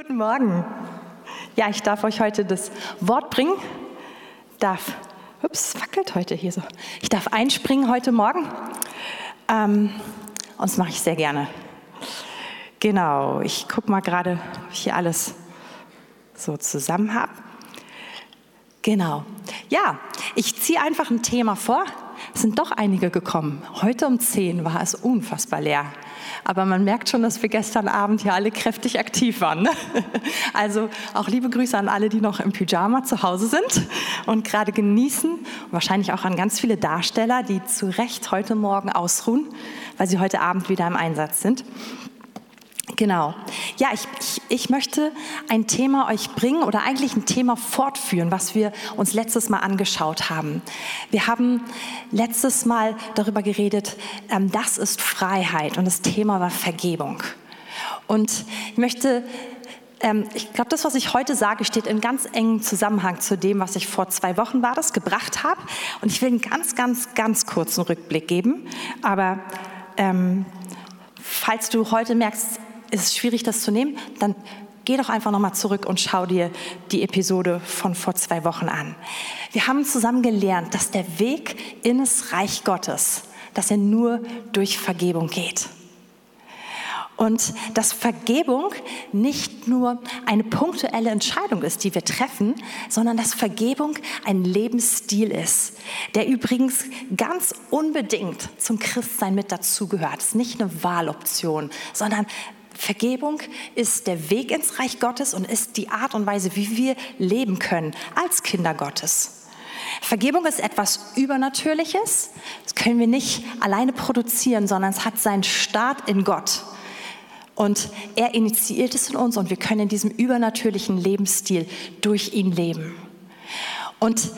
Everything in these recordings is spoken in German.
Guten Morgen. Ja, ich darf euch heute das Wort bringen. Darf, ups, wackelt heute hier so. Ich darf einspringen heute Morgen. Ähm, und das mache ich sehr gerne. Genau, ich gucke mal gerade, ob ich hier alles so zusammen habe. Genau. Ja, ich ziehe einfach ein Thema vor. Es sind doch einige gekommen. Heute um 10 war es unfassbar leer. Aber man merkt schon, dass wir gestern Abend hier alle kräftig aktiv waren. Ne? Also auch liebe Grüße an alle, die noch im Pyjama zu Hause sind und gerade genießen. Und wahrscheinlich auch an ganz viele Darsteller, die zu Recht heute Morgen ausruhen, weil sie heute Abend wieder im Einsatz sind. Genau. Ja, ich, ich, ich möchte ein Thema euch bringen oder eigentlich ein Thema fortführen, was wir uns letztes Mal angeschaut haben. Wir haben letztes Mal darüber geredet, ähm, das ist Freiheit und das Thema war Vergebung. Und ich möchte ähm, ich glaube, das, was ich heute sage, steht in ganz engem Zusammenhang zu dem, was ich vor zwei Wochen war, das gebracht habe. Und ich will einen ganz, ganz, ganz kurzen Rückblick geben. Aber ähm, falls du heute merkst, ist es schwierig, das zu nehmen, dann geh doch einfach nochmal zurück und schau dir die Episode von vor zwei Wochen an. Wir haben zusammen gelernt, dass der Weg in das Reich Gottes, dass er nur durch Vergebung geht. Und dass Vergebung nicht nur eine punktuelle Entscheidung ist, die wir treffen, sondern dass Vergebung ein Lebensstil ist, der übrigens ganz unbedingt zum Christsein mit dazugehört. Es ist nicht eine Wahloption, sondern Vergebung ist der Weg ins Reich Gottes und ist die Art und Weise, wie wir leben können als Kinder Gottes. Vergebung ist etwas Übernatürliches. Das können wir nicht alleine produzieren, sondern es hat seinen Start in Gott. Und er initiiert es in uns und wir können in diesem übernatürlichen Lebensstil durch ihn leben. Und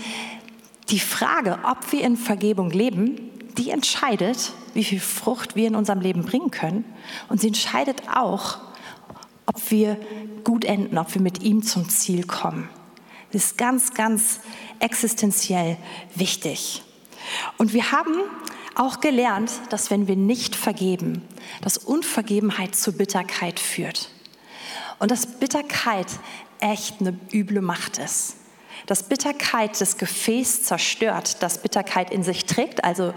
die Frage, ob wir in Vergebung leben, die entscheidet, wie viel Frucht wir in unserem Leben bringen können. Und sie entscheidet auch, ob wir gut enden, ob wir mit ihm zum Ziel kommen. Das ist ganz, ganz existenziell wichtig. Und wir haben auch gelernt, dass wenn wir nicht vergeben, dass Unvergebenheit zu Bitterkeit führt. Und dass Bitterkeit echt eine üble Macht ist. Dass Bitterkeit das Gefäß zerstört, dass Bitterkeit in sich trägt, also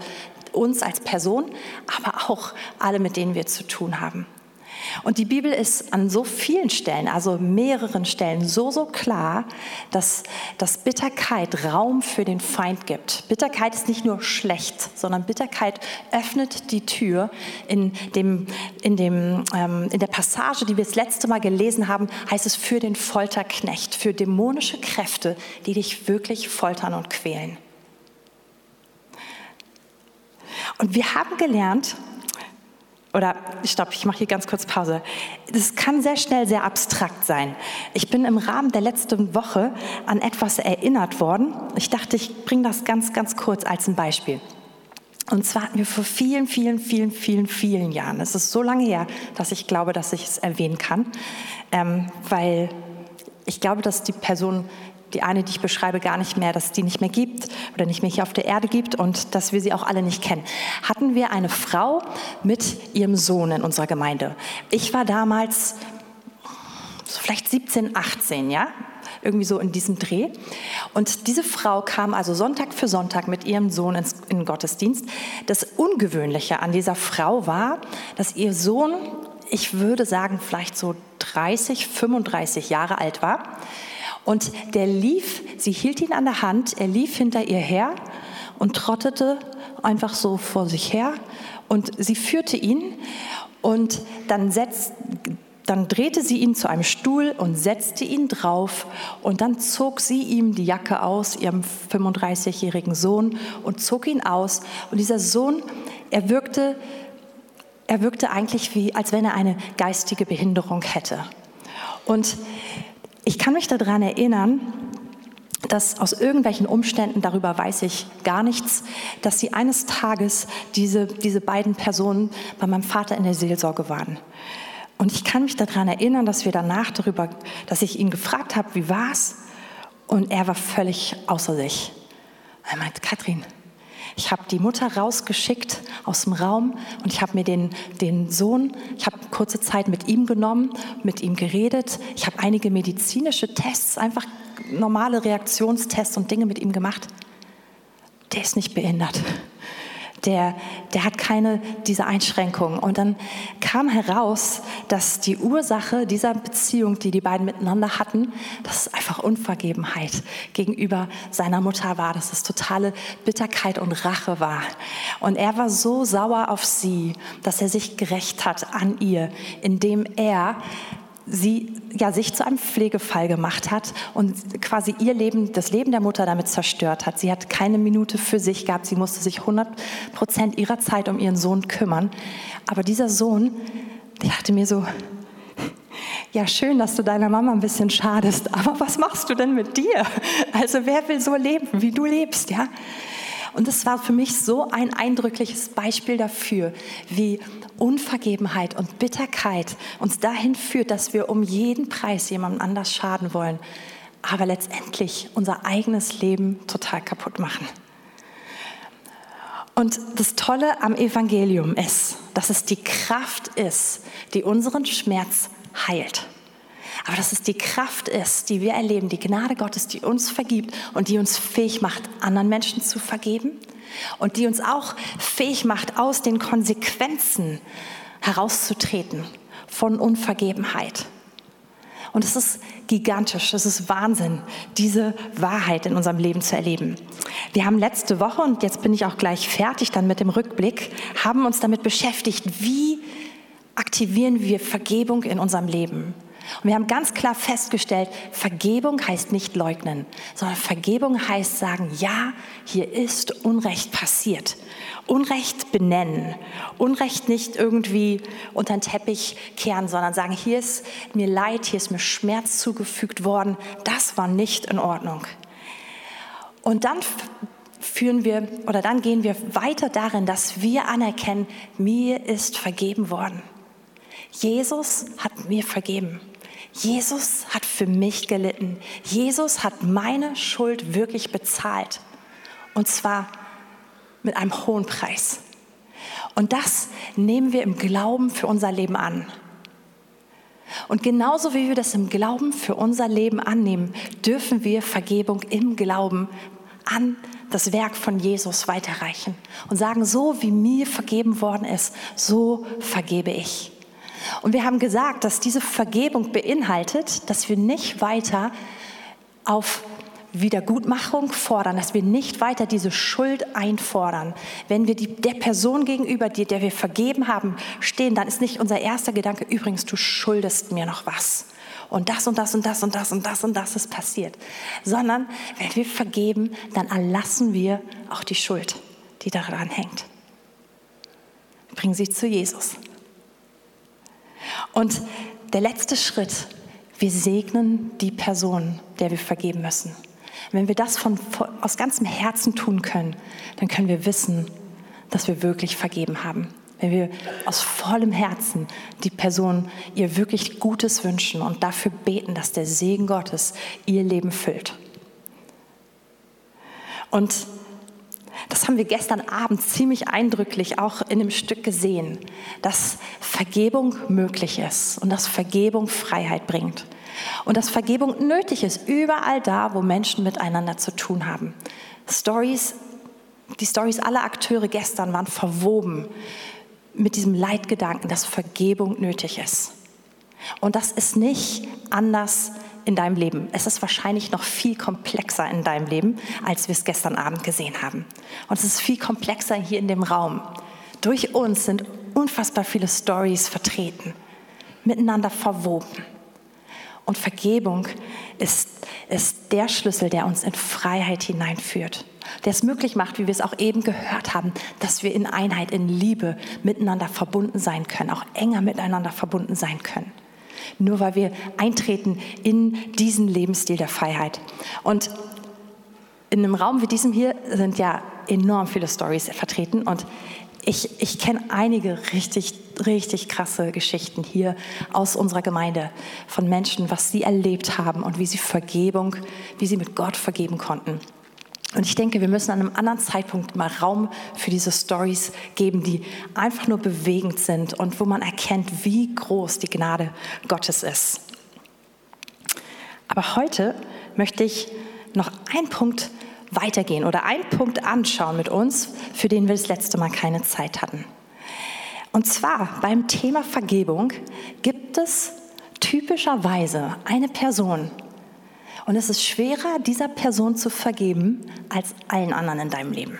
uns als Person, aber auch alle, mit denen wir zu tun haben. Und die Bibel ist an so vielen Stellen, also mehreren Stellen, so, so klar, dass, dass Bitterkeit Raum für den Feind gibt. Bitterkeit ist nicht nur schlecht, sondern Bitterkeit öffnet die Tür. In, dem, in, dem, ähm, in der Passage, die wir das letzte Mal gelesen haben, heißt es für den Folterknecht, für dämonische Kräfte, die dich wirklich foltern und quälen. Und wir haben gelernt, oder stopp, ich mache hier ganz kurz Pause. Das kann sehr schnell sehr abstrakt sein. Ich bin im Rahmen der letzten Woche an etwas erinnert worden. Ich dachte, ich bringe das ganz, ganz kurz als ein Beispiel. Und zwar hatten wir vor vielen, vielen, vielen, vielen, vielen Jahren, es ist so lange her, dass ich glaube, dass ich es erwähnen kann, ähm, weil ich glaube, dass die Person die eine, die ich beschreibe, gar nicht mehr, dass es die nicht mehr gibt oder nicht mehr hier auf der Erde gibt und dass wir sie auch alle nicht kennen, hatten wir eine Frau mit ihrem Sohn in unserer Gemeinde. Ich war damals so vielleicht 17, 18, ja, irgendwie so in diesem Dreh. Und diese Frau kam also Sonntag für Sonntag mit ihrem Sohn ins, in den Gottesdienst. Das Ungewöhnliche an dieser Frau war, dass ihr Sohn, ich würde sagen, vielleicht so 30, 35 Jahre alt war. Und der lief, sie hielt ihn an der Hand, er lief hinter ihr her und trottete einfach so vor sich her. Und sie führte ihn und dann, setzt, dann drehte sie ihn zu einem Stuhl und setzte ihn drauf. Und dann zog sie ihm die Jacke aus, ihrem 35-jährigen Sohn, und zog ihn aus. Und dieser Sohn, er wirkte, er wirkte eigentlich wie, als wenn er eine geistige Behinderung hätte. Und ich kann mich daran erinnern, dass aus irgendwelchen Umständen, darüber weiß ich gar nichts, dass sie eines Tages diese, diese beiden Personen bei meinem Vater in der Seelsorge waren. Und ich kann mich daran erinnern, dass wir danach darüber, dass ich ihn gefragt habe, wie war's? Und er war völlig außer sich. Er meinte, Katrin, Ich habe die Mutter rausgeschickt aus dem Raum und ich habe mir den, den Sohn, ich habe kurze Zeit mit ihm genommen, mit ihm geredet. Ich habe einige medizinische Tests, einfach normale Reaktionstests und Dinge mit ihm gemacht. Der ist nicht behindert der, der hat keine diese Einschränkungen. Und dann kam heraus, dass die Ursache dieser Beziehung, die die beiden miteinander hatten, dass es einfach Unvergebenheit gegenüber seiner Mutter war, dass es totale Bitterkeit und Rache war. Und er war so sauer auf sie, dass er sich gerecht hat an ihr, indem er sie ja sich zu einem Pflegefall gemacht hat und quasi ihr Leben, das Leben der Mutter damit zerstört hat. Sie hat keine Minute für sich gehabt. Sie musste sich 100 Prozent ihrer Zeit um ihren Sohn kümmern. Aber dieser Sohn, der dachte mir so, ja, schön, dass du deiner Mama ein bisschen schadest, aber was machst du denn mit dir? Also wer will so leben, wie du lebst, ja? Und das war für mich so ein eindrückliches Beispiel dafür, wie Unvergebenheit und Bitterkeit uns dahin führt, dass wir um jeden Preis jemandem anders schaden wollen, aber letztendlich unser eigenes Leben total kaputt machen. Und das Tolle am Evangelium ist, dass es die Kraft ist, die unseren Schmerz heilt. Aber dass es die Kraft ist, die wir erleben, die Gnade Gottes, die uns vergibt und die uns fähig macht, anderen Menschen zu vergeben und die uns auch fähig macht, aus den Konsequenzen herauszutreten von Unvergebenheit. Und es ist gigantisch, es ist Wahnsinn, diese Wahrheit in unserem Leben zu erleben. Wir haben letzte Woche, und jetzt bin ich auch gleich fertig dann mit dem Rückblick, haben uns damit beschäftigt, wie aktivieren wir Vergebung in unserem Leben. Und wir haben ganz klar festgestellt, Vergebung heißt nicht leugnen, sondern Vergebung heißt sagen, ja, hier ist Unrecht passiert. Unrecht benennen. Unrecht nicht irgendwie unter den Teppich kehren, sondern sagen, hier ist mir Leid, hier ist mir Schmerz zugefügt worden. Das war nicht in Ordnung. Und dann führen wir oder dann gehen wir weiter darin, dass wir anerkennen, mir ist vergeben worden. Jesus hat mir vergeben. Jesus hat für mich gelitten. Jesus hat meine Schuld wirklich bezahlt. Und zwar mit einem hohen Preis. Und das nehmen wir im Glauben für unser Leben an. Und genauso wie wir das im Glauben für unser Leben annehmen, dürfen wir Vergebung im Glauben an das Werk von Jesus weiterreichen und sagen, so wie mir vergeben worden ist, so vergebe ich. Und wir haben gesagt, dass diese Vergebung beinhaltet, dass wir nicht weiter auf Wiedergutmachung fordern, dass wir nicht weiter diese Schuld einfordern. Wenn wir die, der Person gegenüber, die, der wir vergeben haben, stehen, dann ist nicht unser erster Gedanke, übrigens, du schuldest mir noch was. Und das und das und das und das und das und das ist passiert. Sondern wenn wir vergeben, dann erlassen wir auch die Schuld, die daran hängt. Bringen sie zu Jesus. Und der letzte Schritt, wir segnen die Person, der wir vergeben müssen. Wenn wir das von, aus ganzem Herzen tun können, dann können wir wissen, dass wir wirklich vergeben haben. Wenn wir aus vollem Herzen die Person ihr wirklich Gutes wünschen und dafür beten, dass der Segen Gottes ihr Leben füllt. Und das haben wir gestern Abend ziemlich eindrücklich auch in dem Stück gesehen, dass Vergebung möglich ist und dass Vergebung Freiheit bringt. Und dass Vergebung nötig ist, überall da, wo Menschen miteinander zu tun haben. Stories, die Stories aller Akteure gestern waren verwoben mit diesem Leitgedanken, dass Vergebung nötig ist. Und das ist nicht anders in deinem Leben. Es ist wahrscheinlich noch viel komplexer in deinem Leben, als wir es gestern Abend gesehen haben. Und es ist viel komplexer hier in dem Raum. Durch uns sind unfassbar viele Stories vertreten, miteinander verwoben. Und Vergebung ist, ist der Schlüssel, der uns in Freiheit hineinführt. Der es möglich macht, wie wir es auch eben gehört haben, dass wir in Einheit, in Liebe miteinander verbunden sein können, auch enger miteinander verbunden sein können nur weil wir eintreten in diesen Lebensstil der Freiheit. Und in einem Raum wie diesem hier sind ja enorm viele Stories vertreten und ich, ich kenne einige richtig, richtig krasse Geschichten hier aus unserer Gemeinde von Menschen, was sie erlebt haben und wie sie Vergebung, wie sie mit Gott vergeben konnten. Und ich denke, wir müssen an einem anderen Zeitpunkt mal Raum für diese Stories geben, die einfach nur bewegend sind und wo man erkennt, wie groß die Gnade Gottes ist. Aber heute möchte ich noch einen Punkt weitergehen oder einen Punkt anschauen mit uns, für den wir das letzte Mal keine Zeit hatten. Und zwar beim Thema Vergebung gibt es typischerweise eine Person, und es ist schwerer, dieser Person zu vergeben, als allen anderen in deinem Leben.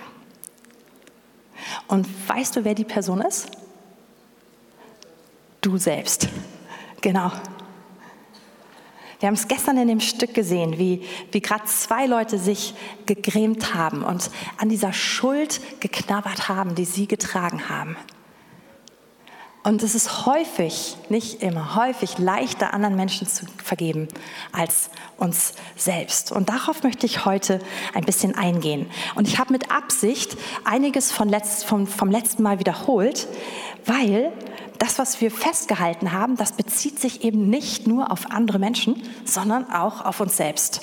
Und weißt du, wer die Person ist? Du selbst. Genau. Wir haben es gestern in dem Stück gesehen, wie, wie gerade zwei Leute sich gegrämt haben und an dieser Schuld geknabbert haben, die sie getragen haben. Und es ist häufig, nicht immer, häufig leichter, anderen Menschen zu vergeben als uns selbst. Und darauf möchte ich heute ein bisschen eingehen. Und ich habe mit Absicht einiges von letzt, vom, vom letzten Mal wiederholt, weil das, was wir festgehalten haben, das bezieht sich eben nicht nur auf andere Menschen, sondern auch auf uns selbst.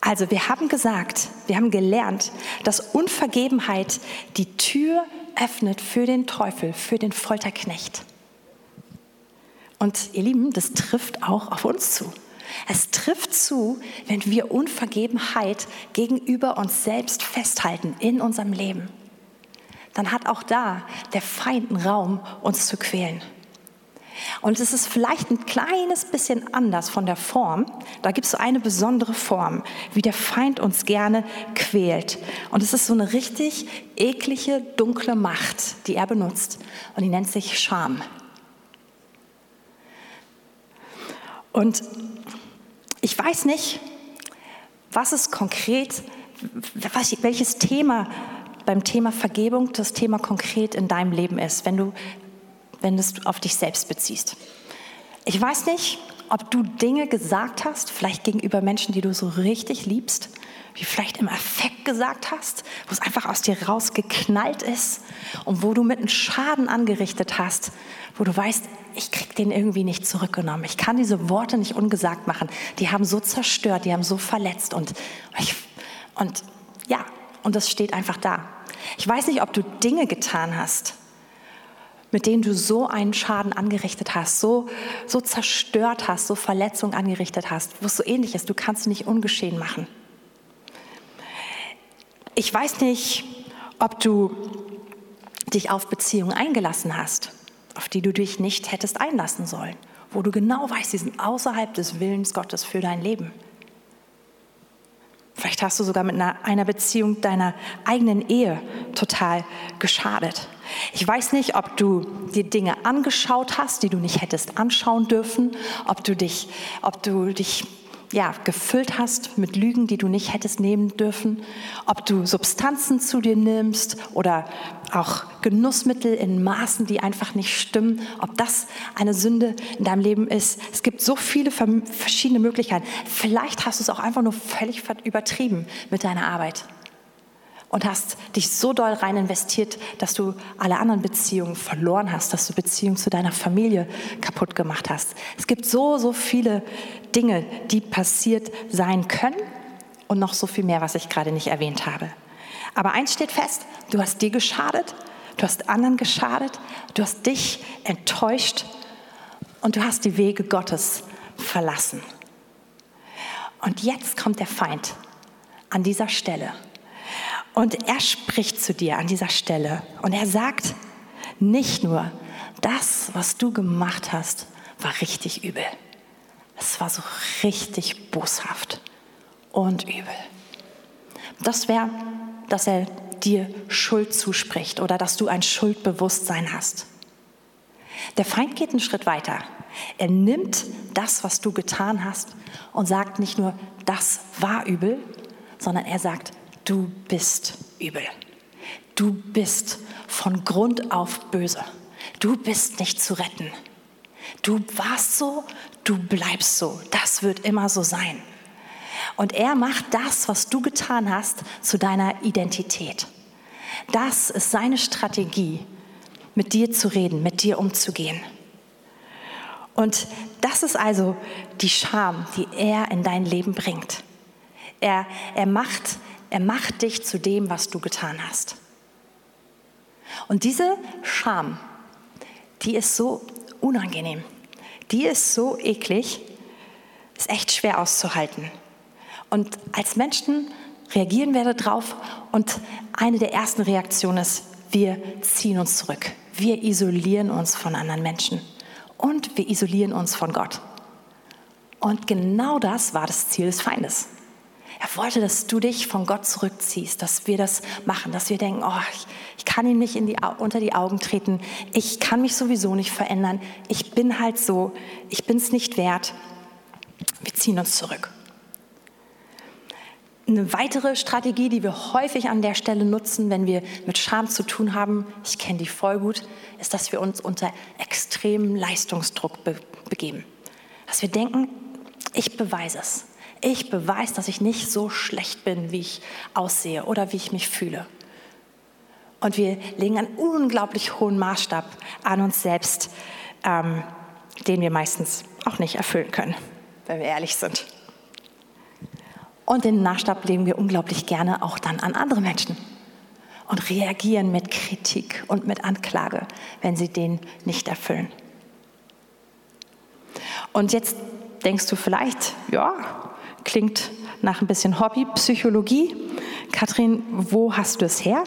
Also wir haben gesagt, wir haben gelernt, dass Unvergebenheit die Tür öffnet für den Teufel, für den Folterknecht. Und ihr Lieben, das trifft auch auf uns zu. Es trifft zu, wenn wir Unvergebenheit gegenüber uns selbst festhalten in unserem Leben. Dann hat auch da der Feind Raum, uns zu quälen. Und es ist vielleicht ein kleines bisschen anders von der Form. Da gibt es so eine besondere Form, wie der Feind uns gerne quält. Und es ist so eine richtig eklige, dunkle Macht, die er benutzt. Und die nennt sich Scham. Und ich weiß nicht, was es konkret, welches Thema beim Thema Vergebung das Thema konkret in deinem Leben ist, wenn du wenn du es auf dich selbst beziehst. Ich weiß nicht, ob du Dinge gesagt hast, vielleicht gegenüber Menschen, die du so richtig liebst, wie vielleicht im Affekt gesagt hast, wo es einfach aus dir rausgeknallt ist und wo du mit einem Schaden angerichtet hast, wo du weißt, ich krieg den irgendwie nicht zurückgenommen. Ich kann diese Worte nicht ungesagt machen. Die haben so zerstört, die haben so verletzt und ich, und ja, und das steht einfach da. Ich weiß nicht, ob du Dinge getan hast, mit denen du so einen Schaden angerichtet hast, so, so zerstört hast, so Verletzungen angerichtet hast, wo es so ähnlich ist. Du kannst nicht ungeschehen machen. Ich weiß nicht, ob du dich auf Beziehungen eingelassen hast, auf die du dich nicht hättest einlassen sollen, wo du genau weißt, sie sind außerhalb des Willens Gottes für dein Leben. Vielleicht hast du sogar mit einer, einer Beziehung deiner eigenen Ehe total geschadet. Ich weiß nicht, ob du dir Dinge angeschaut hast, die du nicht hättest anschauen dürfen, ob du dich, ob du dich ja, gefüllt hast mit Lügen, die du nicht hättest nehmen dürfen, ob du Substanzen zu dir nimmst oder auch Genussmittel in Maßen, die einfach nicht stimmen, ob das eine Sünde in deinem Leben ist. Es gibt so viele verschiedene Möglichkeiten. Vielleicht hast du es auch einfach nur völlig übertrieben mit deiner Arbeit und hast dich so doll rein investiert, dass du alle anderen Beziehungen verloren hast, dass du Beziehungen zu deiner Familie kaputt gemacht hast. Es gibt so, so viele Dinge, die passiert sein können und noch so viel mehr, was ich gerade nicht erwähnt habe. Aber eins steht fest, du hast dir geschadet, du hast anderen geschadet, du hast dich enttäuscht und du hast die Wege Gottes verlassen. Und jetzt kommt der Feind an dieser Stelle und er spricht zu dir an dieser Stelle und er sagt nicht nur, das, was du gemacht hast, war richtig übel. Es war so richtig boshaft und übel. Das wäre, dass er dir Schuld zuspricht oder dass du ein Schuldbewusstsein hast. Der Feind geht einen Schritt weiter. Er nimmt das, was du getan hast und sagt nicht nur, das war übel, sondern er sagt, du bist übel. Du bist von Grund auf böse. Du bist nicht zu retten. Du warst so, du bleibst so. Das wird immer so sein. Und er macht das, was du getan hast, zu deiner Identität. Das ist seine Strategie, mit dir zu reden, mit dir umzugehen. Und das ist also die Scham, die er in dein Leben bringt. Er, er macht Er macht dich zu dem, was du getan hast. Und diese Scham, die ist so unangenehm, die ist so eklig, ist echt schwer auszuhalten. Und als Menschen reagieren wir darauf und eine der ersten Reaktionen ist, wir ziehen uns zurück. Wir isolieren uns von anderen Menschen und wir isolieren uns von Gott. Und genau das war das Ziel des Feindes. Er wollte, dass du dich von Gott zurückziehst, dass wir das machen, dass wir denken, oh, ich, ich kann ihm nicht die, unter die Augen treten, ich kann mich sowieso nicht verändern, ich bin halt so, ich bin es nicht wert. Wir ziehen uns zurück. Eine weitere Strategie, die wir häufig an der Stelle nutzen, wenn wir mit Scham zu tun haben, ich kenne die voll gut, ist, dass wir uns unter extremen Leistungsdruck be begeben. Dass wir denken, ich beweise es. Ich beweise, dass ich nicht so schlecht bin, wie ich aussehe oder wie ich mich fühle. Und wir legen einen unglaublich hohen Maßstab an uns selbst, ähm, den wir meistens auch nicht erfüllen können, wenn wir ehrlich sind. Und den Maßstab legen wir unglaublich gerne auch dann an andere Menschen und reagieren mit Kritik und mit Anklage, wenn sie den nicht erfüllen. Und jetzt denkst du vielleicht, ja, klingt nach ein bisschen Hobbypsychologie. Kathrin, wo hast du es her?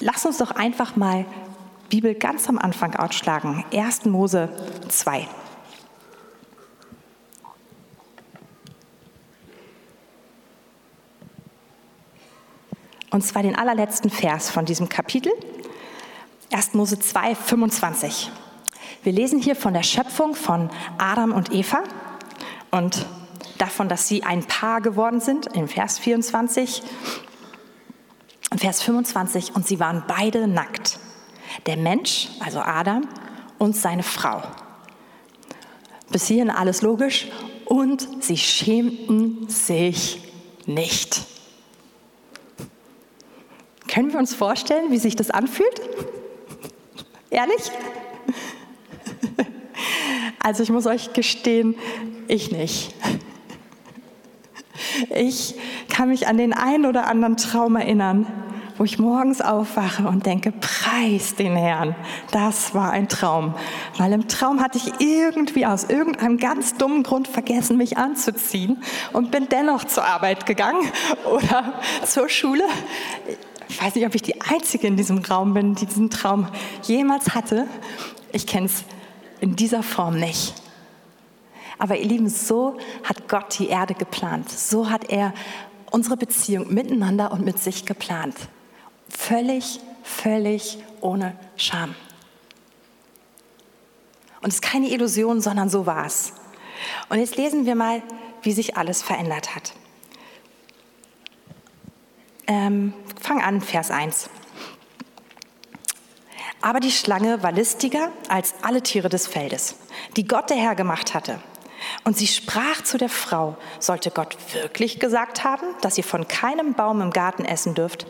Lass uns doch einfach mal Bibel ganz am Anfang ausschlagen. 1. Mose 2. Und zwar den allerletzten Vers von diesem Kapitel, 1. Mose 2, 25. Wir lesen hier von der Schöpfung von Adam und Eva und davon, dass sie ein Paar geworden sind, in Vers 24. Vers 25, und sie waren beide nackt. Der Mensch, also Adam, und seine Frau. Bis hierhin alles logisch. Und sie schämten sich nicht. Können wir uns vorstellen, wie sich das anfühlt? Ehrlich? Also ich muss euch gestehen, ich nicht. Ich kann mich an den einen oder anderen Traum erinnern, wo ich morgens aufwache und denke, preis den Herrn, das war ein Traum. Weil im Traum hatte ich irgendwie aus irgendeinem ganz dummen Grund vergessen, mich anzuziehen und bin dennoch zur Arbeit gegangen oder zur Schule ich weiß nicht, ob ich die Einzige in diesem Raum bin, die diesen Traum jemals hatte. Ich kenne es in dieser Form nicht. Aber ihr Lieben, so hat Gott die Erde geplant. So hat er unsere Beziehung miteinander und mit sich geplant. Völlig, völlig ohne Scham. Und es ist keine Illusion, sondern so war es. Und jetzt lesen wir mal, wie sich alles verändert hat. Ähm, fang an, Vers 1. Aber die Schlange war listiger als alle Tiere des Feldes, die Gott der Herr gemacht hatte. Und sie sprach zu der Frau, sollte Gott wirklich gesagt haben, dass ihr von keinem Baum im Garten essen dürft?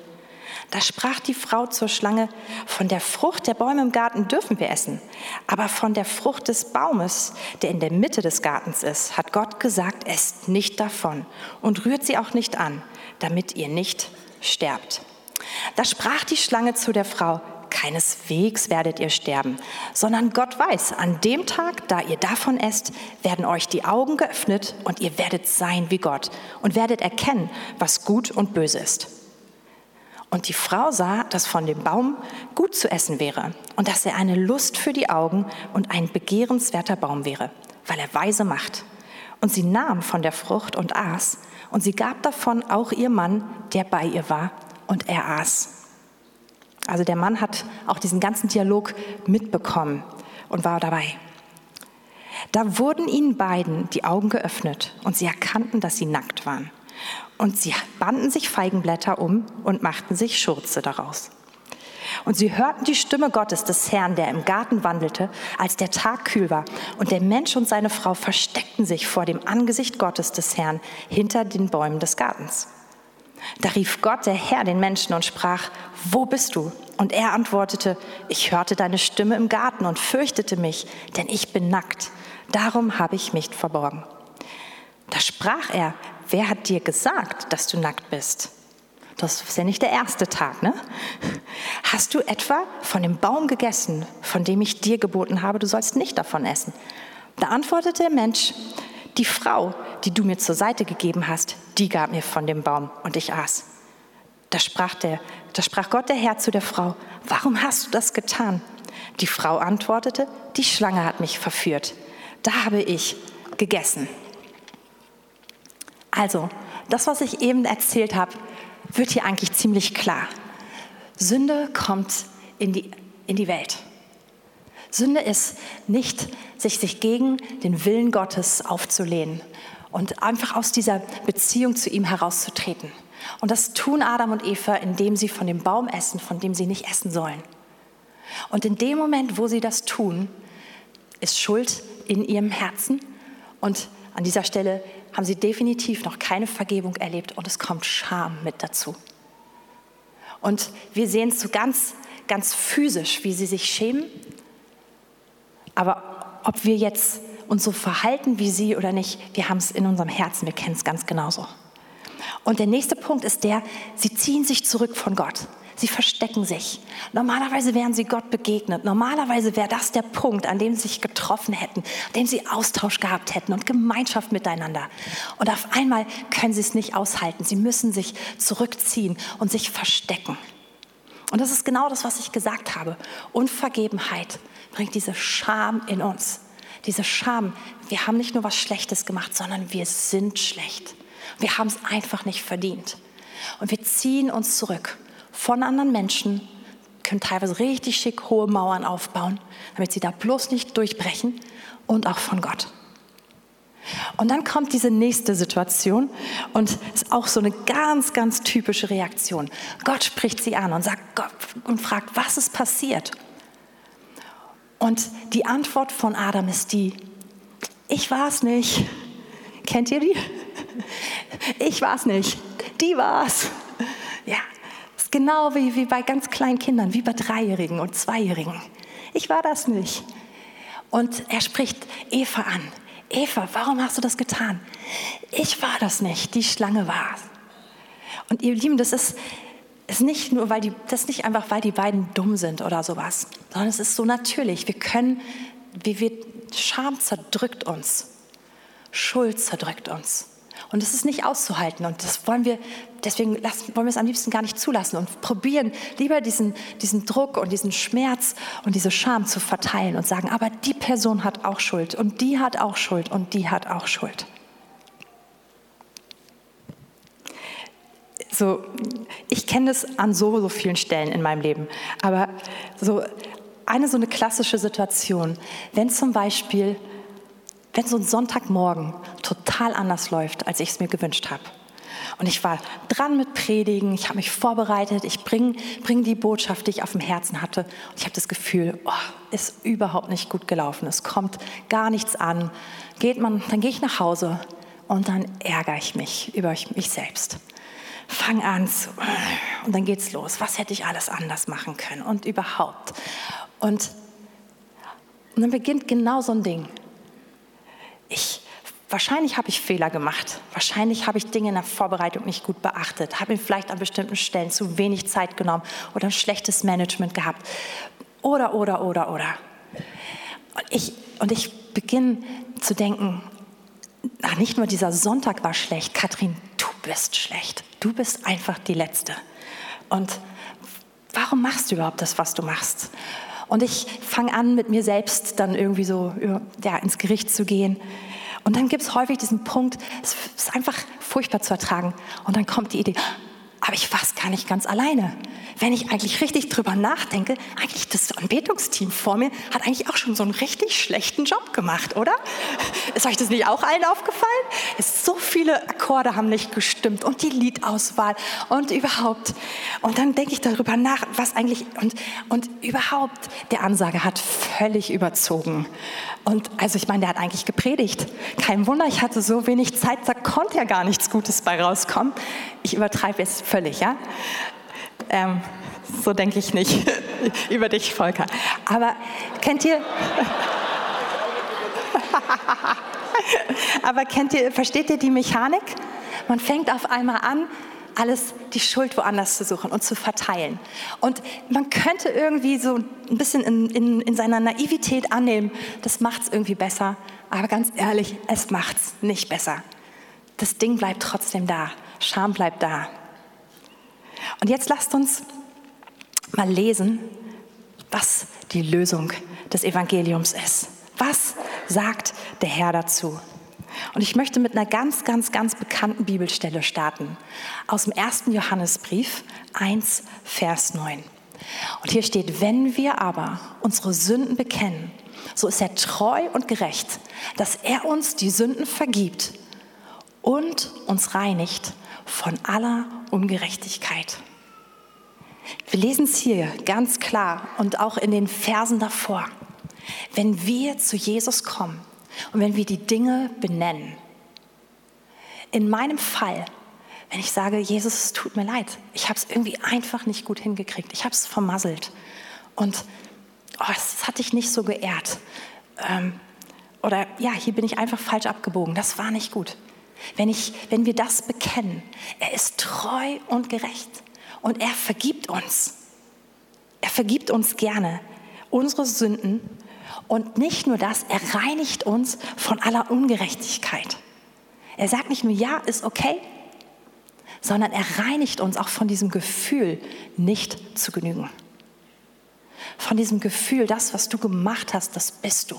Da sprach die Frau zur Schlange, von der Frucht der Bäume im Garten dürfen wir essen, aber von der Frucht des Baumes, der in der Mitte des Gartens ist, hat Gott gesagt, esst nicht davon und rührt sie auch nicht an, damit ihr nicht sterbt. Da sprach die Schlange zu der Frau, keineswegs werdet ihr sterben, sondern Gott weiß, an dem Tag, da ihr davon esst, werden euch die Augen geöffnet und ihr werdet sein wie Gott und werdet erkennen, was gut und böse ist. Und die Frau sah, dass von dem Baum gut zu essen wäre und dass er eine Lust für die Augen und ein begehrenswerter Baum wäre, weil er weise macht. Und sie nahm von der Frucht und aß, und sie gab davon auch ihr Mann, der bei ihr war, und er aß. Also der Mann hat auch diesen ganzen Dialog mitbekommen und war dabei. Da wurden ihnen beiden die Augen geöffnet und sie erkannten, dass sie nackt waren. Und sie banden sich Feigenblätter um und machten sich Schurze daraus. Und sie hörten die Stimme Gottes des Herrn, der im Garten wandelte, als der Tag kühl war. Und der Mensch und seine Frau versteckten sich vor dem Angesicht Gottes des Herrn hinter den Bäumen des Gartens. Da rief Gott, der Herr, den Menschen und sprach, wo bist du? Und er antwortete, ich hörte deine Stimme im Garten und fürchtete mich, denn ich bin nackt. Darum habe ich mich verborgen. Da sprach er, wer hat dir gesagt, dass du nackt bist? Das ist ja nicht der erste Tag, ne? Hast du etwa von dem Baum gegessen, von dem ich dir geboten habe, du sollst nicht davon essen? Da antwortete der Mensch, die Frau, die du mir zur Seite gegeben hast, die gab mir von dem Baum und ich aß. Da sprach, der, da sprach Gott der Herr zu der Frau, warum hast du das getan? Die Frau antwortete, die Schlange hat mich verführt. Da habe ich gegessen. Also, das, was ich eben erzählt habe, wird hier eigentlich ziemlich klar. Sünde kommt in die, in die Welt. Sünde ist nicht, sich, sich gegen den Willen Gottes aufzulehnen und einfach aus dieser Beziehung zu ihm herauszutreten. Und das tun Adam und Eva, indem sie von dem Baum essen, von dem sie nicht essen sollen. Und in dem Moment, wo sie das tun, ist Schuld in ihrem Herzen. Und an dieser Stelle haben sie definitiv noch keine Vergebung erlebt und es kommt Scham mit dazu. Und wir sehen es so ganz, ganz physisch, wie sie sich schämen. Aber ob wir jetzt uns so verhalten wie sie oder nicht, wir haben es in unserem Herzen, wir kennen es ganz genauso. Und der nächste Punkt ist der, sie ziehen sich zurück von Gott. Sie verstecken sich. Normalerweise wären sie Gott begegnet. Normalerweise wäre das der Punkt, an dem sie sich getroffen hätten, an dem sie Austausch gehabt hätten und Gemeinschaft miteinander. Und auf einmal können sie es nicht aushalten. Sie müssen sich zurückziehen und sich verstecken. Und das ist genau das, was ich gesagt habe. Unvergebenheit bringt diese Scham in uns. Diese Scham, wir haben nicht nur was Schlechtes gemacht, sondern wir sind schlecht. Wir haben es einfach nicht verdient. Und wir ziehen uns zurück von anderen Menschen, können teilweise richtig schick hohe Mauern aufbauen, damit sie da bloß nicht durchbrechen und auch von Gott. Und dann kommt diese nächste Situation und ist auch so eine ganz, ganz typische Reaktion. Gott spricht sie an und sagt und fragt, was ist passiert? Und die Antwort von Adam ist die: Ich war es nicht. Kennt ihr die? Ich war es nicht. Die war es. Ja, Genau wie, wie bei ganz kleinen Kindern, wie bei Dreijährigen und Zweijährigen. Ich war das nicht. Und er spricht Eva an. Eva, warum hast du das getan? Ich war das nicht, die Schlange war es. Und ihr Lieben, das ist, ist nicht nur, weil die, das ist nicht einfach, weil die beiden dumm sind oder sowas, sondern es ist so natürlich. Wir können, wie wir, Scham zerdrückt uns. Schuld zerdrückt uns. Und es ist nicht auszuhalten. Und das wollen wir, deswegen lassen, wollen wir es am liebsten gar nicht zulassen und probieren lieber diesen, diesen Druck und diesen Schmerz und diese Scham zu verteilen und sagen, aber die Person hat auch Schuld und die hat auch Schuld und die hat auch Schuld. So, ich kenne das an so, so vielen Stellen in meinem Leben. Aber so eine so eine klassische Situation, wenn zum Beispiel wenn so ein Sonntagmorgen total anders läuft, als ich es mir gewünscht habe. Und ich war dran mit Predigen, ich habe mich vorbereitet, ich bringe bring die Botschaft, die ich auf dem Herzen hatte. Und ich habe das Gefühl, oh, ist überhaupt nicht gut gelaufen, es kommt gar nichts an. Geht man, dann gehe ich nach Hause und dann ärgere ich mich über mich selbst. Fang an zu, und dann geht's los. Was hätte ich alles anders machen können und überhaupt? Und, und dann beginnt genau so ein Ding ich, wahrscheinlich habe ich Fehler gemacht. Wahrscheinlich habe ich Dinge in der Vorbereitung nicht gut beachtet, habe mir vielleicht an bestimmten Stellen zu wenig Zeit genommen oder ein schlechtes Management gehabt. Oder, oder, oder, oder. Und ich, und ich beginne zu denken, ach, nicht nur dieser Sonntag war schlecht, Kathrin, du bist schlecht. Du bist einfach die Letzte. Und warum machst du überhaupt das, was du machst? Und ich fange an, mit mir selbst dann irgendwie so ja, ins Gericht zu gehen. Und dann gibt es häufig diesen Punkt, es ist einfach furchtbar zu ertragen. Und dann kommt die Idee, aber ich war es gar nicht ganz alleine. Wenn ich eigentlich richtig drüber nachdenke, eigentlich das Anbetungsteam vor mir hat eigentlich auch schon so einen richtig schlechten Job gemacht, oder? Ist euch das nicht auch allen aufgefallen? So viele Akkorde haben nicht gestimmt und die Liedauswahl und überhaupt. Und dann denke ich darüber nach, was eigentlich und, und überhaupt, der Ansage hat völlig überzogen. Und also ich meine, der hat eigentlich gepredigt. Kein Wunder, ich hatte so wenig Zeit, da konnte ja gar nichts Gutes bei rauskommen. Ich übertreibe jetzt völlig, ja. Ähm, so denke ich nicht über dich, Volker. Aber kennt ihr... Aber kennt ihr, versteht ihr die Mechanik? Man fängt auf einmal an, alles die Schuld woanders zu suchen und zu verteilen. Und man könnte irgendwie so ein bisschen in, in, in seiner Naivität annehmen, das macht es irgendwie besser. Aber ganz ehrlich, es macht es nicht besser. Das Ding bleibt trotzdem da. Scham bleibt da. Und jetzt lasst uns mal lesen, was die Lösung des Evangeliums ist. Was sagt der Herr dazu? Und ich möchte mit einer ganz, ganz, ganz bekannten Bibelstelle starten. Aus dem ersten Johannesbrief 1, Vers 9. Und hier steht, wenn wir aber unsere Sünden bekennen, so ist er treu und gerecht, dass er uns die Sünden vergibt und uns reinigt von aller Ungerechtigkeit. Wir lesen es hier ganz klar und auch in den Versen davor. Wenn wir zu Jesus kommen und wenn wir die Dinge benennen, in meinem Fall, wenn ich sage, Jesus, es tut mir leid, ich habe es irgendwie einfach nicht gut hingekriegt, ich habe es vermasselt und oh, das hat dich nicht so geehrt. Ähm, oder ja, hier bin ich einfach falsch abgebogen, das war nicht gut. Wenn, ich, wenn wir das bekennen, er ist treu und gerecht und er vergibt uns. Er vergibt uns gerne unsere Sünden und nicht nur das, er reinigt uns von aller Ungerechtigkeit. Er sagt nicht nur, ja, ist okay, sondern er reinigt uns auch von diesem Gefühl, nicht zu genügen. Von diesem Gefühl, das, was du gemacht hast, das bist du.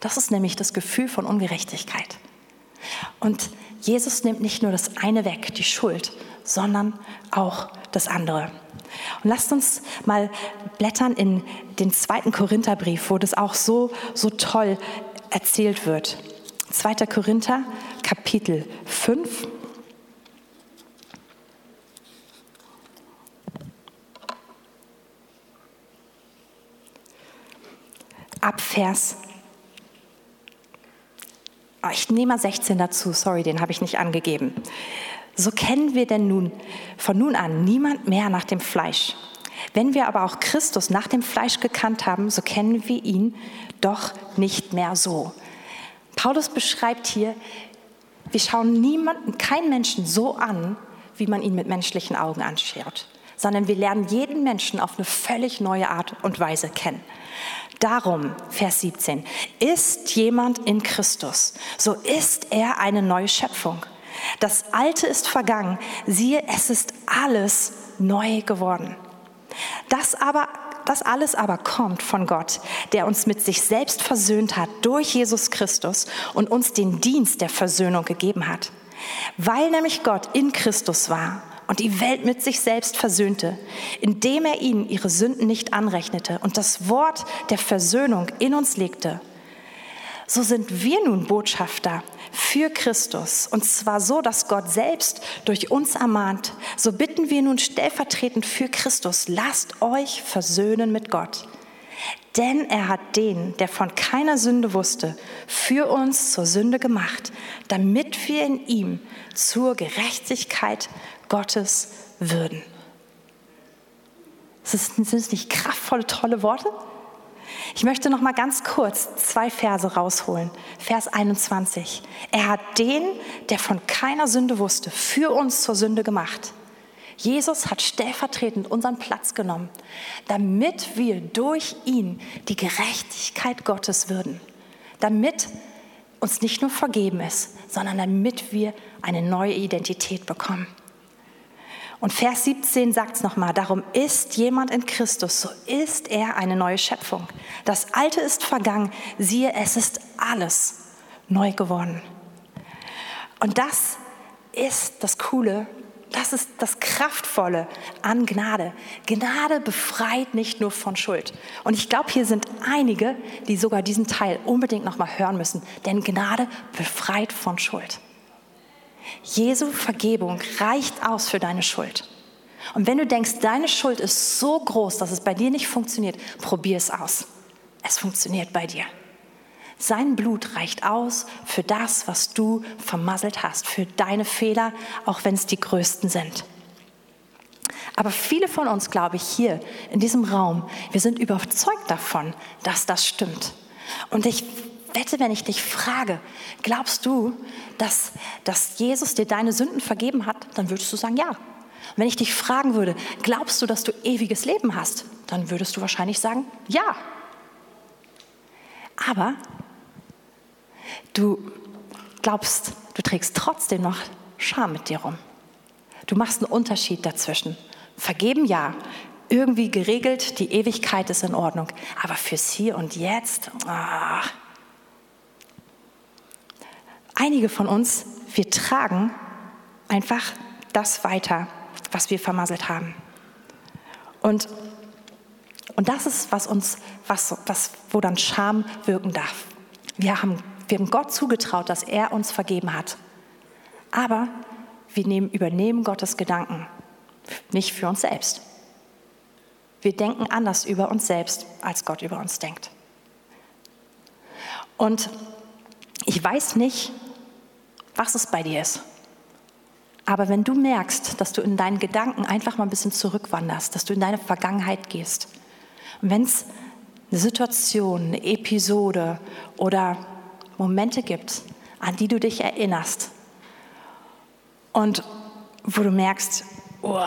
Das ist nämlich das Gefühl von Ungerechtigkeit. Und Jesus nimmt nicht nur das eine weg, die Schuld, sondern auch das andere. Und lasst uns mal blättern in den zweiten Korintherbrief, wo das auch so, so toll erzählt wird. 2. Korinther, Kapitel 5. Ab Vers ich nehme mal 16 dazu, sorry, den habe ich nicht angegeben. So kennen wir denn nun von nun an niemand mehr nach dem Fleisch. Wenn wir aber auch Christus nach dem Fleisch gekannt haben, so kennen wir ihn doch nicht mehr so. Paulus beschreibt hier, wir schauen niemanden, keinen Menschen so an, wie man ihn mit menschlichen Augen anschaut, sondern wir lernen jeden Menschen auf eine völlig neue Art und Weise kennen. Darum, Vers 17, ist jemand in Christus, so ist er eine neue Schöpfung. Das Alte ist vergangen, siehe, es ist alles neu geworden. Das aber das alles aber kommt von Gott, der uns mit sich selbst versöhnt hat durch Jesus Christus und uns den Dienst der Versöhnung gegeben hat. Weil nämlich Gott in Christus war und die Welt mit sich selbst versöhnte, indem er ihnen ihre Sünden nicht anrechnete und das Wort der Versöhnung in uns legte. So sind wir nun Botschafter für Christus. Und zwar so, dass Gott selbst durch uns ermahnt. So bitten wir nun stellvertretend für Christus, lasst euch versöhnen mit Gott. Denn er hat den, der von keiner Sünde wusste, für uns zur Sünde gemacht, damit wir in ihm zur Gerechtigkeit Gottes würden. Sind das nicht kraftvolle, tolle Worte? Ich möchte noch mal ganz kurz zwei Verse rausholen. Vers 21. Er hat den, der von keiner Sünde wusste, für uns zur Sünde gemacht. Jesus hat stellvertretend unseren Platz genommen, damit wir durch ihn die Gerechtigkeit Gottes würden. Damit uns nicht nur vergeben ist, sondern damit wir eine neue Identität bekommen. Und Vers 17 sagt es nochmal, darum ist jemand in Christus, so ist er eine neue Schöpfung. Das Alte ist vergangen, siehe, es ist alles neu geworden. Und das ist das Coole, das ist das Kraftvolle an Gnade. Gnade befreit nicht nur von Schuld. Und ich glaube, hier sind einige, die sogar diesen Teil unbedingt nochmal hören müssen, denn Gnade befreit von Schuld. Jesu Vergebung reicht aus für deine Schuld. Und wenn du denkst, deine Schuld ist so groß, dass es bei dir nicht funktioniert, probier es aus. Es funktioniert bei dir. Sein Blut reicht aus für das, was du vermasselt hast, für deine Fehler, auch wenn es die größten sind. Aber viele von uns, glaube ich, hier in diesem Raum, wir sind überzeugt davon, dass das stimmt. Und ich wette, wenn ich dich frage, glaubst du, dass, dass Jesus dir deine Sünden vergeben hat, dann würdest du sagen, ja. Und wenn ich dich fragen würde, glaubst du, dass du ewiges Leben hast, dann würdest du wahrscheinlich sagen, ja. Aber du glaubst, du trägst trotzdem noch Scham mit dir rum. Du machst einen Unterschied dazwischen. Vergeben ja, irgendwie geregelt, die Ewigkeit ist in Ordnung. Aber fürs Hier und Jetzt, ah. Einige von uns, wir tragen einfach das weiter, was wir vermasselt haben. Und, und das ist, was uns, was, was, wo dann Scham wirken darf. Wir haben, wir haben Gott zugetraut, dass er uns vergeben hat. Aber wir nehmen, übernehmen Gottes Gedanken, nicht für uns selbst. Wir denken anders über uns selbst, als Gott über uns denkt. Und ich weiß nicht, was es bei dir ist. Aber wenn du merkst, dass du in deinen Gedanken einfach mal ein bisschen zurückwanderst, dass du in deine Vergangenheit gehst, und wenn es eine Situation, eine Episode oder Momente gibt, an die du dich erinnerst und wo du merkst, oh,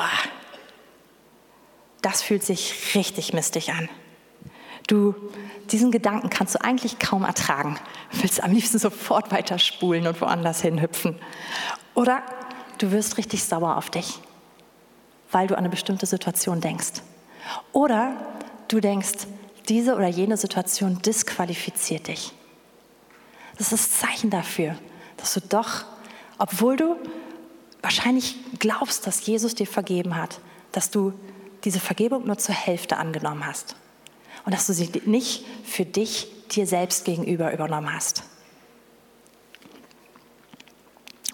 das fühlt sich richtig mistig an. Du, diesen Gedanken kannst du eigentlich kaum ertragen. Du willst am liebsten sofort weiterspulen und woanders hinhüpfen. Oder du wirst richtig sauer auf dich, weil du an eine bestimmte Situation denkst. Oder du denkst, diese oder jene Situation disqualifiziert dich. Das ist das Zeichen dafür, dass du doch, obwohl du wahrscheinlich glaubst, dass Jesus dir vergeben hat, dass du diese Vergebung nur zur Hälfte angenommen hast und dass du sie nicht für dich dir selbst gegenüber übernommen hast.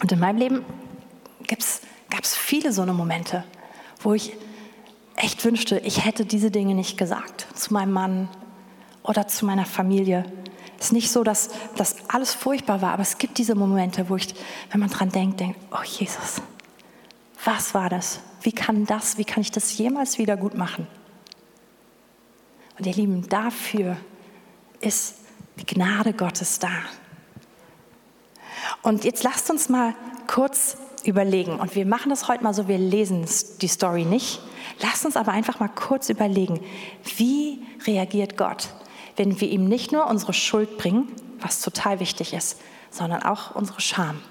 Und in meinem Leben gab es viele so eine Momente, wo ich echt wünschte, ich hätte diese Dinge nicht gesagt zu meinem Mann oder zu meiner Familie. Es ist nicht so, dass das alles furchtbar war, aber es gibt diese Momente, wo ich, wenn man dran denkt, denkt, oh Jesus, was war das? Wie kann das, wie kann ich das jemals wieder gut machen? Und ihr Lieben, dafür ist die Gnade Gottes da. Und jetzt lasst uns mal kurz überlegen. Und wir machen das heute mal so, wir lesen die Story nicht. Lasst uns aber einfach mal kurz überlegen, wie reagiert Gott, wenn wir ihm nicht nur unsere Schuld bringen, was total wichtig ist, sondern auch unsere Scham.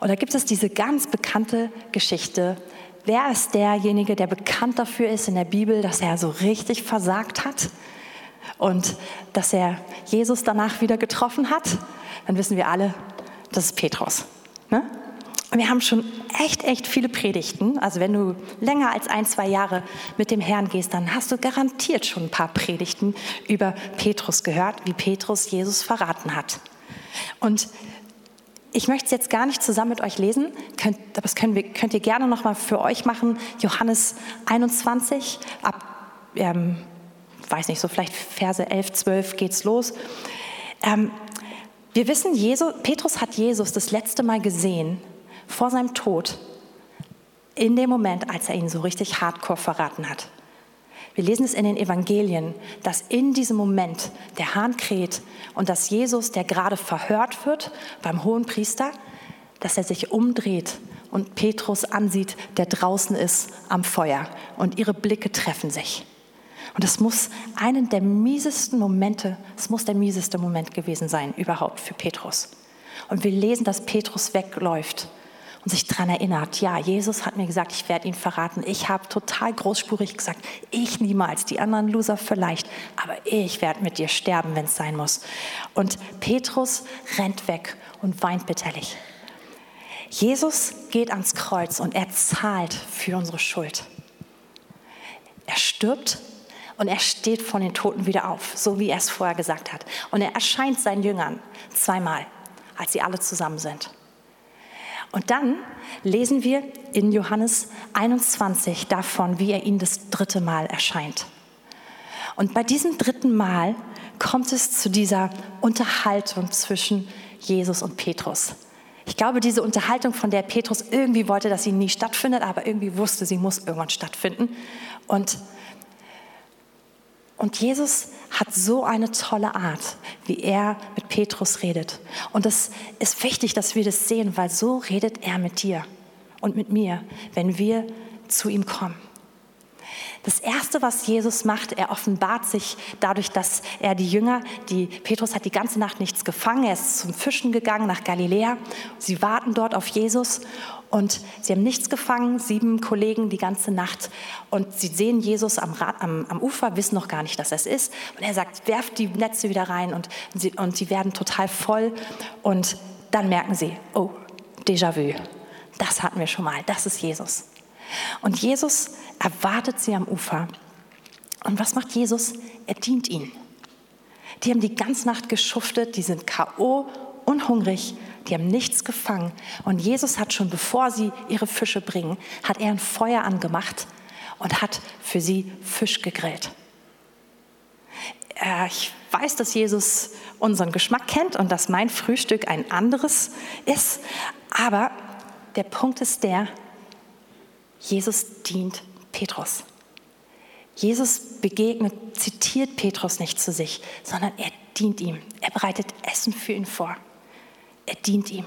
Und da gibt es diese ganz bekannte Geschichte. Wer ist derjenige, der bekannt dafür ist in der Bibel, dass er so richtig versagt hat und dass er Jesus danach wieder getroffen hat? Dann wissen wir alle, das ist Petrus. Ne? wir haben schon echt, echt viele Predigten. Also wenn du länger als ein, zwei Jahre mit dem Herrn gehst, dann hast du garantiert schon ein paar Predigten über Petrus gehört, wie Petrus Jesus verraten hat. Und ich möchte es jetzt gar nicht zusammen mit euch lesen, könnt, aber das können wir, könnt ihr gerne nochmal für euch machen. Johannes 21, ab, ähm, weiß nicht, so vielleicht Verse 11, 12 geht's los. Ähm, wir wissen, Jesus, Petrus hat Jesus das letzte Mal gesehen vor seinem Tod, in dem Moment, als er ihn so richtig hardcore verraten hat. Wir lesen es in den Evangelien, dass in diesem Moment der Hahn kräht und dass Jesus, der gerade verhört wird beim hohen Priester, dass er sich umdreht und Petrus ansieht, der draußen ist am Feuer und ihre Blicke treffen sich. Und es muss einen der miesesten Momente, es muss der mieseste Moment gewesen sein überhaupt für Petrus. Und wir lesen, dass Petrus wegläuft und sich daran erinnert, ja, Jesus hat mir gesagt, ich werde ihn verraten. Ich habe total großspurig gesagt, ich niemals, die anderen Loser vielleicht, aber ich werde mit dir sterben, wenn es sein muss. Und Petrus rennt weg und weint bitterlich. Jesus geht ans Kreuz und er zahlt für unsere Schuld. Er stirbt und er steht von den Toten wieder auf, so wie er es vorher gesagt hat. Und er erscheint seinen Jüngern zweimal, als sie alle zusammen sind. Und dann lesen wir in Johannes 21 davon, wie er ihnen das dritte Mal erscheint. Und bei diesem dritten Mal kommt es zu dieser Unterhaltung zwischen Jesus und Petrus. Ich glaube, diese Unterhaltung, von der Petrus irgendwie wollte, dass sie nie stattfindet, aber irgendwie wusste, sie muss irgendwann stattfinden. Und und Jesus hat so eine tolle Art, wie er mit Petrus redet. Und es ist wichtig, dass wir das sehen, weil so redet er mit dir und mit mir, wenn wir zu ihm kommen. Das Erste, was Jesus macht, er offenbart sich dadurch, dass er die Jünger, die Petrus hat die ganze Nacht nichts gefangen, er ist zum Fischen gegangen nach Galiläa. Sie warten dort auf Jesus und sie haben nichts gefangen, sieben Kollegen die ganze Nacht. Und sie sehen Jesus am, am, am Ufer, wissen noch gar nicht, dass es ist. Und er sagt, werft die Netze wieder rein und sie, und sie werden total voll. Und dann merken sie, oh, Déjà-vu, das hatten wir schon mal, das ist Jesus. Und Jesus erwartet sie am Ufer. Und was macht Jesus? Er dient ihnen. Die haben die ganze Nacht geschuftet, die sind K.O. und hungrig, die haben nichts gefangen. Und Jesus hat schon, bevor sie ihre Fische bringen, hat er ein Feuer angemacht und hat für sie Fisch gegrillt. Äh, ich weiß, dass Jesus unseren Geschmack kennt und dass mein Frühstück ein anderes ist, aber der Punkt ist der, Jesus dient Petrus. Jesus begegnet, zitiert Petrus nicht zu sich, sondern er dient ihm. Er bereitet Essen für ihn vor. Er dient ihm.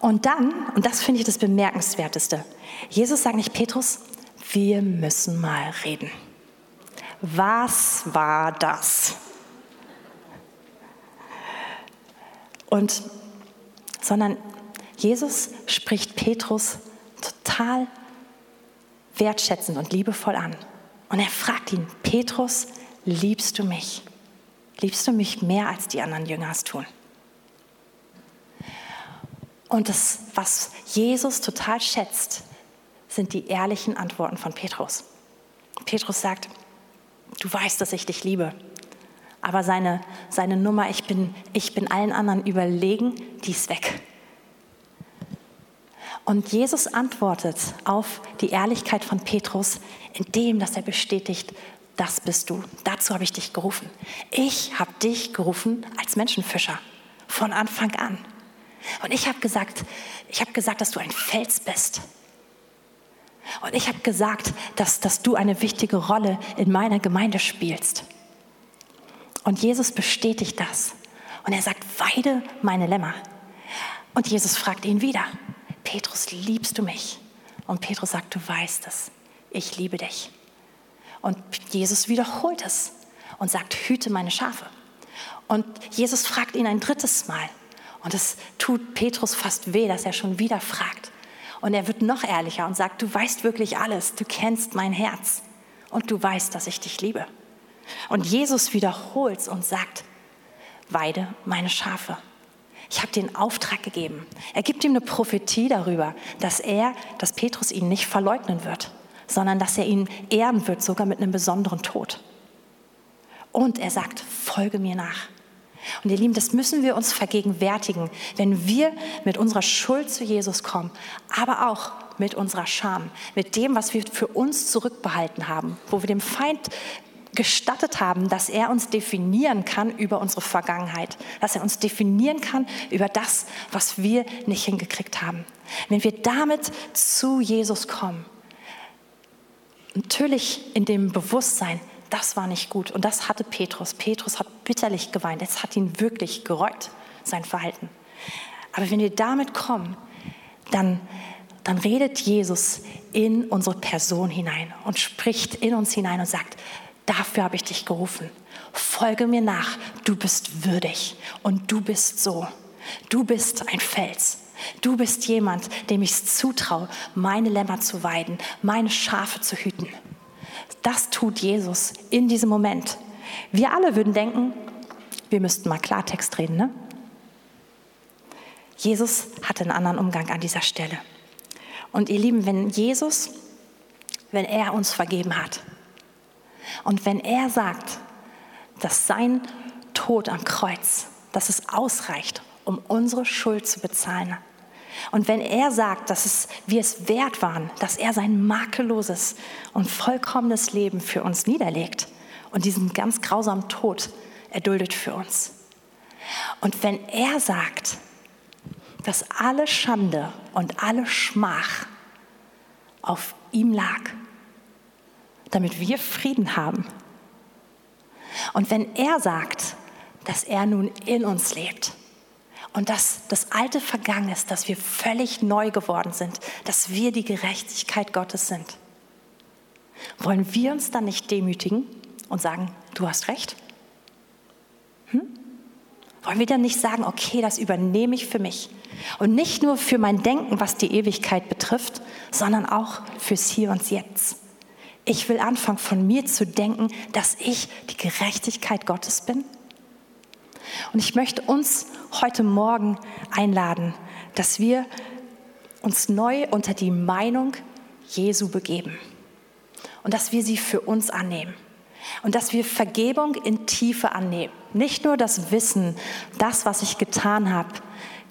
Und dann, und das finde ich das Bemerkenswerteste, Jesus sagt nicht Petrus, wir müssen mal reden. Was war das? Und, sondern Jesus spricht Petrus total wertschätzend und liebevoll an. Und er fragt ihn, Petrus, liebst du mich? Liebst du mich mehr als die anderen Jünger es tun? Und das, was Jesus total schätzt, sind die ehrlichen Antworten von Petrus. Petrus sagt, du weißt, dass ich dich liebe. Aber seine, seine Nummer, ich bin, ich bin allen anderen überlegen, die ist weg. Und Jesus antwortet auf die Ehrlichkeit von Petrus, indem dass er bestätigt, das bist du. Dazu habe ich dich gerufen. Ich habe dich gerufen als Menschenfischer von Anfang an. Und ich habe gesagt, ich habe gesagt, dass du ein Fels bist. Und ich habe gesagt, dass, dass du eine wichtige Rolle in meiner Gemeinde spielst. Und Jesus bestätigt das. Und er sagt, weide meine Lämmer. Und Jesus fragt ihn wieder, Petrus, liebst du mich? Und Petrus sagt, du weißt es, ich liebe dich. Und Jesus wiederholt es und sagt, hüte meine Schafe. Und Jesus fragt ihn ein drittes Mal. Und es tut Petrus fast weh, dass er schon wieder fragt. Und er wird noch ehrlicher und sagt, du weißt wirklich alles, du kennst mein Herz und du weißt, dass ich dich liebe. Und Jesus wiederholt es und sagt, weide meine Schafe ich habe einen Auftrag gegeben. Er gibt ihm eine Prophetie darüber, dass er, dass Petrus ihn nicht verleugnen wird, sondern dass er ihn ehren wird, sogar mit einem besonderen Tod. Und er sagt, folge mir nach. Und ihr Lieben, das müssen wir uns vergegenwärtigen, wenn wir mit unserer Schuld zu Jesus kommen, aber auch mit unserer Scham, mit dem, was wir für uns zurückbehalten haben, wo wir dem Feind gestattet haben, dass er uns definieren kann über unsere Vergangenheit, dass er uns definieren kann über das, was wir nicht hingekriegt haben. Wenn wir damit zu Jesus kommen, natürlich in dem Bewusstsein, das war nicht gut und das hatte Petrus. Petrus hat bitterlich geweint, es hat ihn wirklich gereut, sein Verhalten. Aber wenn wir damit kommen, dann, dann redet Jesus in unsere Person hinein und spricht in uns hinein und sagt, Dafür habe ich dich gerufen. Folge mir nach. Du bist würdig und du bist so. Du bist ein Fels. Du bist jemand, dem ich es zutraue, meine Lämmer zu weiden, meine Schafe zu hüten. Das tut Jesus in diesem Moment. Wir alle würden denken, wir müssten mal Klartext reden, ne? Jesus hatte einen anderen Umgang an dieser Stelle. Und ihr Lieben, wenn Jesus, wenn er uns vergeben hat, und wenn er sagt, dass sein Tod am Kreuz, dass es ausreicht, um unsere Schuld zu bezahlen, und wenn er sagt, dass es, wir es wert waren, dass er sein makelloses und vollkommenes Leben für uns niederlegt und diesen ganz grausamen Tod erduldet für uns. Und wenn er sagt, dass alle Schande und alle Schmach auf ihm lag damit wir Frieden haben, Und wenn er sagt, dass er nun in uns lebt und dass das Alte vergangen ist, dass wir völlig neu geworden sind, dass wir die Gerechtigkeit Gottes sind, wollen wir uns dann nicht demütigen und sagen, du hast recht? Hm? Wollen wir dann nicht sagen, okay, das übernehme ich für mich? Und nicht nur für mein Denken, was die Ewigkeit betrifft, sondern auch fürs Hier und Jetzt. Ich will anfangen, von mir zu denken, dass ich die Gerechtigkeit Gottes bin. Und ich möchte uns heute Morgen einladen, dass wir uns neu unter die Meinung Jesu begeben und dass wir sie für uns annehmen und dass wir Vergebung in Tiefe annehmen. Nicht nur das Wissen, das, was ich getan habe,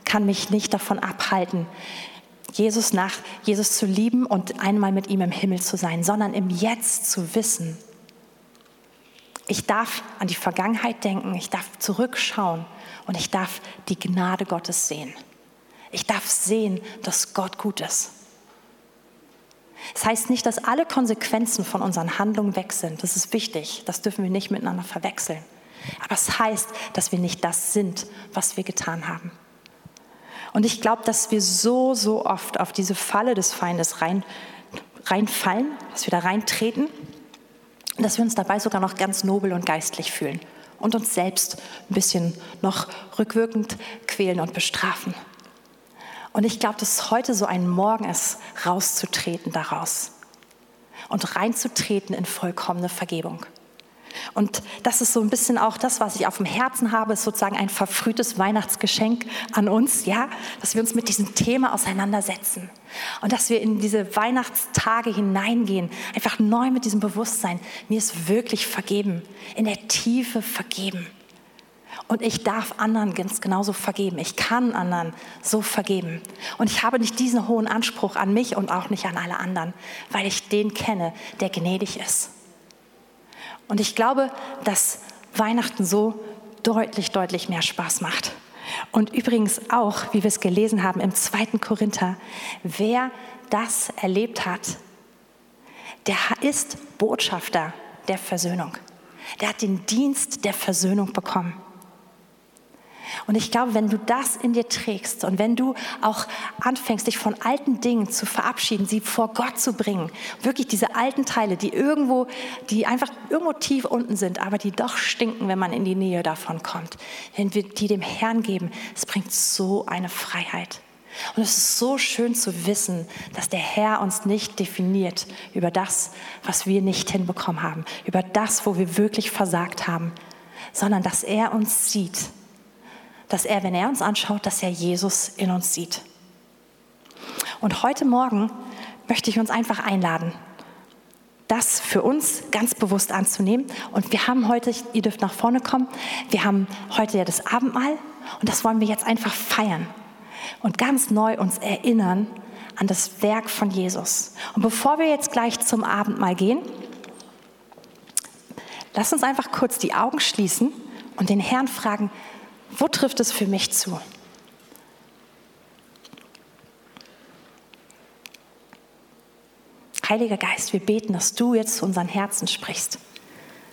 kann mich nicht davon abhalten, Jesus nach Jesus zu lieben und einmal mit ihm im Himmel zu sein, sondern im Jetzt zu wissen. Ich darf an die Vergangenheit denken, ich darf zurückschauen und ich darf die Gnade Gottes sehen. Ich darf sehen, dass Gott gut ist. Das heißt nicht, dass alle Konsequenzen von unseren Handlungen weg sind. Das ist wichtig. Das dürfen wir nicht miteinander verwechseln. Aber es heißt, dass wir nicht das sind, was wir getan haben. Und ich glaube, dass wir so, so oft auf diese Falle des Feindes rein, reinfallen, dass wir da reintreten dass wir uns dabei sogar noch ganz nobel und geistlich fühlen und uns selbst ein bisschen noch rückwirkend quälen und bestrafen. Und ich glaube, dass heute so ein Morgen ist, rauszutreten daraus und reinzutreten in vollkommene Vergebung. Und das ist so ein bisschen auch das, was ich auf dem Herzen habe, ist sozusagen ein verfrühtes Weihnachtsgeschenk an uns, ja, dass wir uns mit diesem Thema auseinandersetzen und dass wir in diese Weihnachtstage hineingehen, einfach neu mit diesem Bewusstsein, mir ist wirklich vergeben, in der Tiefe vergeben. Und ich darf anderen ganz genauso vergeben. Ich kann anderen so vergeben. Und ich habe nicht diesen hohen Anspruch an mich und auch nicht an alle anderen, weil ich den kenne, der gnädig ist. Und ich glaube, dass Weihnachten so deutlich, deutlich mehr Spaß macht. Und übrigens auch, wie wir es gelesen haben im zweiten Korinther, wer das erlebt hat, der ist Botschafter der Versöhnung. Der hat den Dienst der Versöhnung bekommen. Und ich glaube, wenn du das in dir trägst und wenn du auch anfängst, dich von alten Dingen zu verabschieden, sie vor Gott zu bringen, wirklich diese alten Teile, die irgendwo, die einfach irgendwo tief unten sind, aber die doch stinken, wenn man in die Nähe davon kommt, wenn wir die dem Herrn geben, es bringt so eine Freiheit. Und es ist so schön zu wissen, dass der Herr uns nicht definiert über das, was wir nicht hinbekommen haben, über das, wo wir wirklich versagt haben, sondern dass er uns sieht dass er, wenn er uns anschaut, dass er Jesus in uns sieht. Und heute Morgen möchte ich uns einfach einladen, das für uns ganz bewusst anzunehmen. Und wir haben heute, ihr dürft nach vorne kommen, wir haben heute ja das Abendmahl und das wollen wir jetzt einfach feiern und ganz neu uns erinnern an das Werk von Jesus. Und bevor wir jetzt gleich zum Abendmahl gehen, lass uns einfach kurz die Augen schließen und den Herrn fragen, wo trifft es für mich zu? Heiliger Geist, wir beten, dass du jetzt zu unseren Herzen sprichst.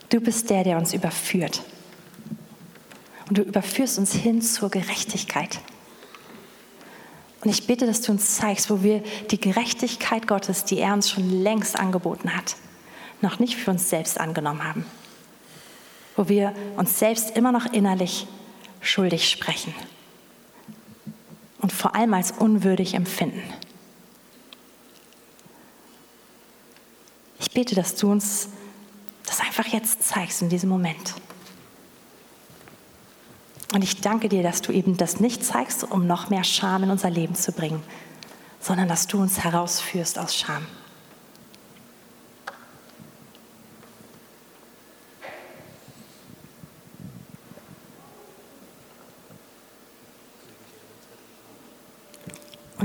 Du bist der, der uns überführt. Und du überführst uns hin zur Gerechtigkeit. Und ich bitte, dass du uns zeigst, wo wir die Gerechtigkeit Gottes, die er uns schon längst angeboten hat, noch nicht für uns selbst angenommen haben. Wo wir uns selbst immer noch innerlich schuldig sprechen und vor allem als unwürdig empfinden. Ich bete, dass du uns das einfach jetzt zeigst in diesem Moment. Und ich danke dir, dass du eben das nicht zeigst, um noch mehr Scham in unser Leben zu bringen, sondern dass du uns herausführst aus Scham.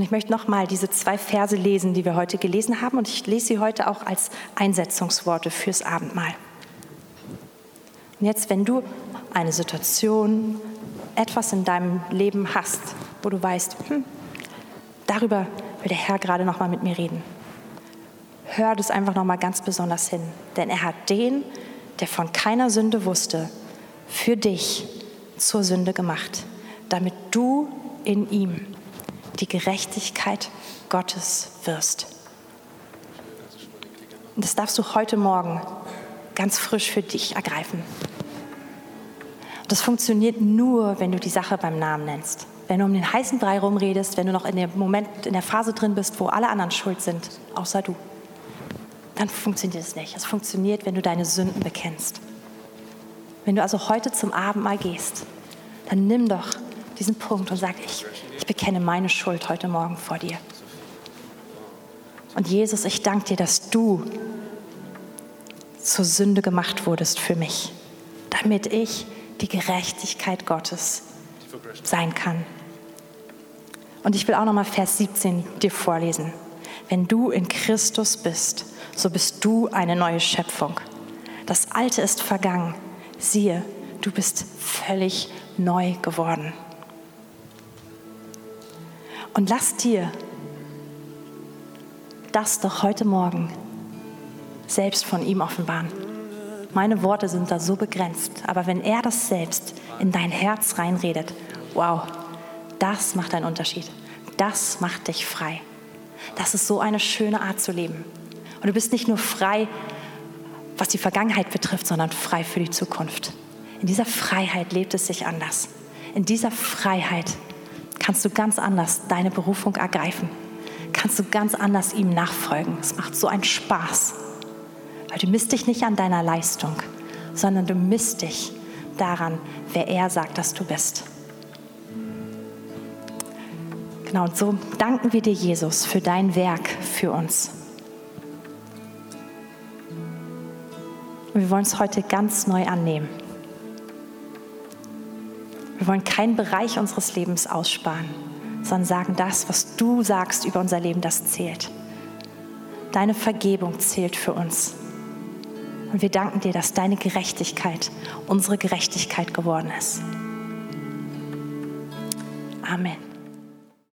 Ich möchte nochmal diese zwei Verse lesen, die wir heute gelesen haben. Und ich lese sie heute auch als Einsetzungsworte fürs Abendmahl. Und jetzt, wenn du eine Situation, etwas in deinem Leben hast, wo du weißt, hm, darüber will der Herr gerade nochmal mit mir reden. Hör das einfach nochmal ganz besonders hin. Denn er hat den, der von keiner Sünde wusste, für dich zur Sünde gemacht, damit du in ihm die Gerechtigkeit Gottes wirst. Und das darfst du heute Morgen ganz frisch für dich ergreifen. Das funktioniert nur, wenn du die Sache beim Namen nennst. Wenn du um den heißen Brei rumredest, wenn du noch in dem Moment, in der Phase drin bist, wo alle anderen schuld sind, außer du, dann funktioniert es nicht. Es funktioniert, wenn du deine Sünden bekennst. Wenn du also heute zum Abendmahl gehst, dann nimm doch diesen Punkt und sag, ich, ich bekenne meine Schuld heute Morgen vor dir. Und Jesus, ich danke dir, dass du zur Sünde gemacht wurdest für mich, damit ich die Gerechtigkeit Gottes sein kann. Und ich will auch nochmal Vers 17 dir vorlesen. Wenn du in Christus bist, so bist du eine neue Schöpfung. Das Alte ist vergangen. Siehe, du bist völlig neu geworden. Und lass dir das doch heute Morgen selbst von ihm offenbaren. Meine Worte sind da so begrenzt, aber wenn er das selbst in dein Herz reinredet, wow, das macht einen Unterschied. Das macht dich frei. Das ist so eine schöne Art zu leben. Und du bist nicht nur frei, was die Vergangenheit betrifft, sondern frei für die Zukunft. In dieser Freiheit lebt es sich anders. In dieser Freiheit kannst du ganz anders deine Berufung ergreifen. Kannst du ganz anders ihm nachfolgen. Es macht so einen Spaß. Weil du misst dich nicht an deiner Leistung, sondern du misst dich daran, wer er sagt, dass du bist. Genau, und so danken wir dir, Jesus, für dein Werk für uns. Und wir wollen es heute ganz neu annehmen. Wir wollen keinen Bereich unseres Lebens aussparen, sondern sagen, das, was du sagst über unser Leben, das zählt. Deine Vergebung zählt für uns. Und wir danken dir, dass deine Gerechtigkeit unsere Gerechtigkeit geworden ist. Amen.